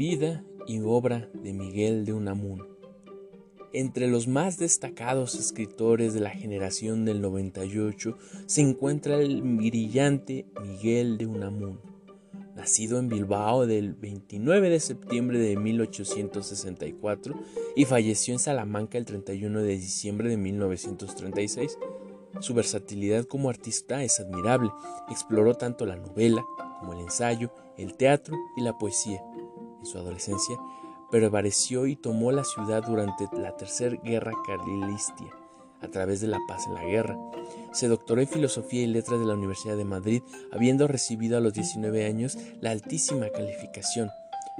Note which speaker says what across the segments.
Speaker 1: Vida y obra de Miguel de Unamuno. Entre los más destacados escritores de la generación del 98 se encuentra el brillante Miguel de Unamuno, nacido en Bilbao del 29 de septiembre de 1864 y falleció en Salamanca el 31 de diciembre de 1936. Su versatilidad como artista es admirable. Exploró tanto la novela como el ensayo, el teatro y la poesía. En su adolescencia, prevaleció y tomó la ciudad durante la Tercera Guerra Carlistia, a través de la paz en la guerra. Se doctoró en Filosofía y Letras de la Universidad de Madrid, habiendo recibido a los 19 años la altísima calificación.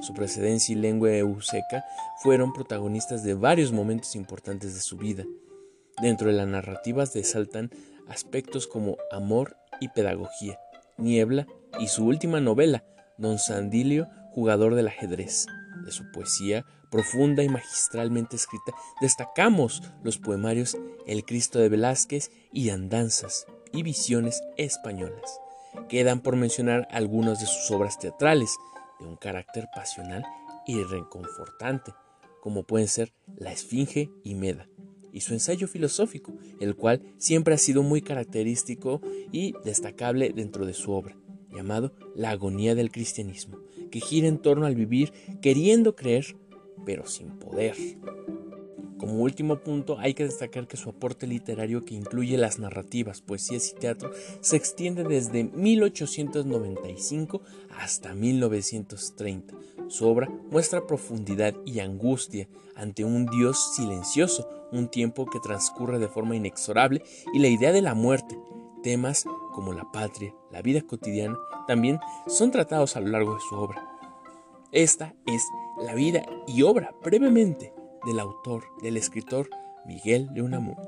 Speaker 1: Su precedencia y lengua euseca fueron protagonistas de varios momentos importantes de su vida. Dentro de las narrativas desaltan aspectos como amor y pedagogía, niebla y su última novela, Don Sandilio, jugador del ajedrez. De su poesía, profunda y magistralmente escrita, destacamos los poemarios El Cristo de Velázquez y Andanzas y Visiones Españolas. Quedan por mencionar algunas de sus obras teatrales, de un carácter pasional y reconfortante, como pueden ser La Esfinge y Meda, y su ensayo filosófico, el cual siempre ha sido muy característico y destacable dentro de su obra, llamado La agonía del cristianismo, que gira en torno al vivir queriendo creer, pero sin poder. Como último punto, hay que destacar que su aporte literario, que incluye las narrativas, poesías y teatro, se extiende desde 1895 hasta 1930. Su obra muestra profundidad y angustia ante un Dios silencioso, un tiempo que transcurre de forma inexorable y la idea de la muerte. Temas como la patria, la vida cotidiana, también son tratados a lo largo de su obra. Esta es la vida y obra brevemente del autor, del escritor Miguel de Unamuno.